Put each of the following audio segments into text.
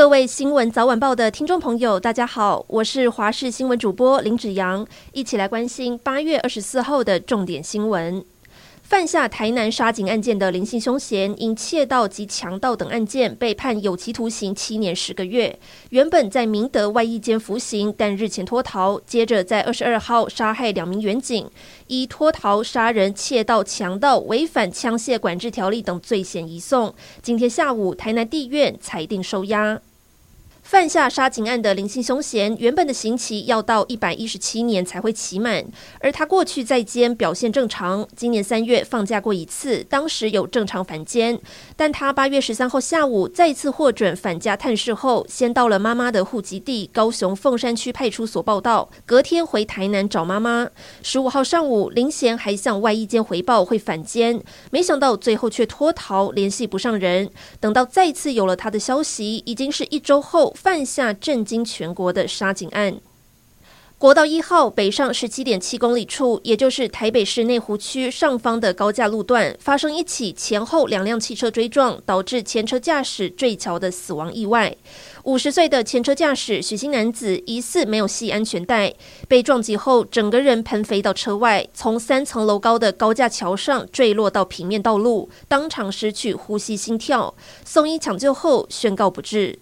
各位新闻早晚报的听众朋友，大家好，我是华视新闻主播林子阳，一起来关心八月二十四号的重点新闻。犯下台南杀警案件的林姓凶嫌，因窃盗及强盗等案件被判有期徒刑七年十个月。原本在明德外役监服刑，但日前脱逃，接着在二十二号杀害两名员警，依脱逃、杀人、窃盗、强盗、违反枪械管制条例等罪嫌移送。今天下午，台南地院裁定收押。犯下杀警案的林姓凶嫌，原本的刑期要到一百一十七年才会期满，而他过去在监表现正常，今年三月放假过一次，当时有正常返监，但他八月十三号下午再次获准返家探视后，先到了妈妈的户籍地高雄凤山区派出所报到，隔天回台南找妈妈。十五号上午，林贤还向外役监回报会返监，没想到最后却脱逃，联系不上人。等到再次有了他的消息，已经是一周后。犯下震惊全国的杀警案。国道一号北上十七点七公里处，也就是台北市内湖区上方的高架路段，发生一起前后两辆汽车追撞，导致前车驾驶坠桥的死亡意外。五十岁的前车驾驶许姓男子疑似没有系安全带，被撞击后整个人喷飞到车外，从三层楼高的高架桥上坠落到平面道路，当场失去呼吸心跳，送医抢救后宣告不治。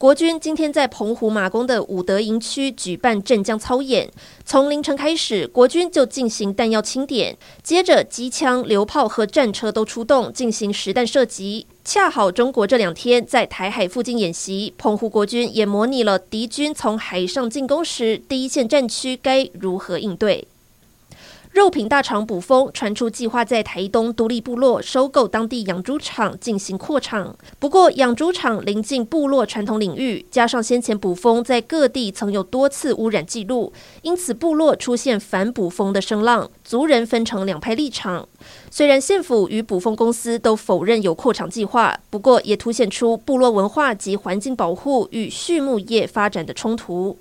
国军今天在澎湖马公的武德营区举办镇江操演，从凌晨开始，国军就进行弹药清点，接着机枪、榴炮和战车都出动进行实弹射击。恰好中国这两天在台海附近演习，澎湖国军也模拟了敌军从海上进攻时，第一线战区该如何应对。肉品大厂补蜂传出计划在台东独立部落收购当地养猪场进行扩厂，不过养猪场临近部落传统领域，加上先前卜蜂在各地曾有多次污染记录，因此部落出现反卜蜂的声浪，族人分成两派立场。虽然县府与卜蜂公司都否认有扩厂计划，不过也凸显出部落文化及环境保护与畜牧业发展的冲突。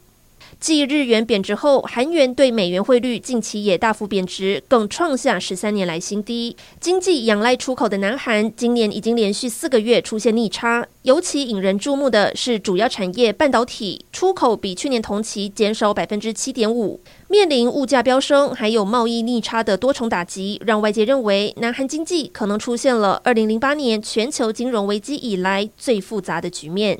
继日元贬值后，韩元对美元汇率近期也大幅贬值，更创下十三年来新低。经济仰赖出口的南韩，今年已经连续四个月出现逆差。尤其引人注目的是，主要产业半导体出口比去年同期减少百分之七点五。面临物价飙升，还有贸易逆差的多重打击，让外界认为南韩经济可能出现了二零零八年全球金融危机以来最复杂的局面。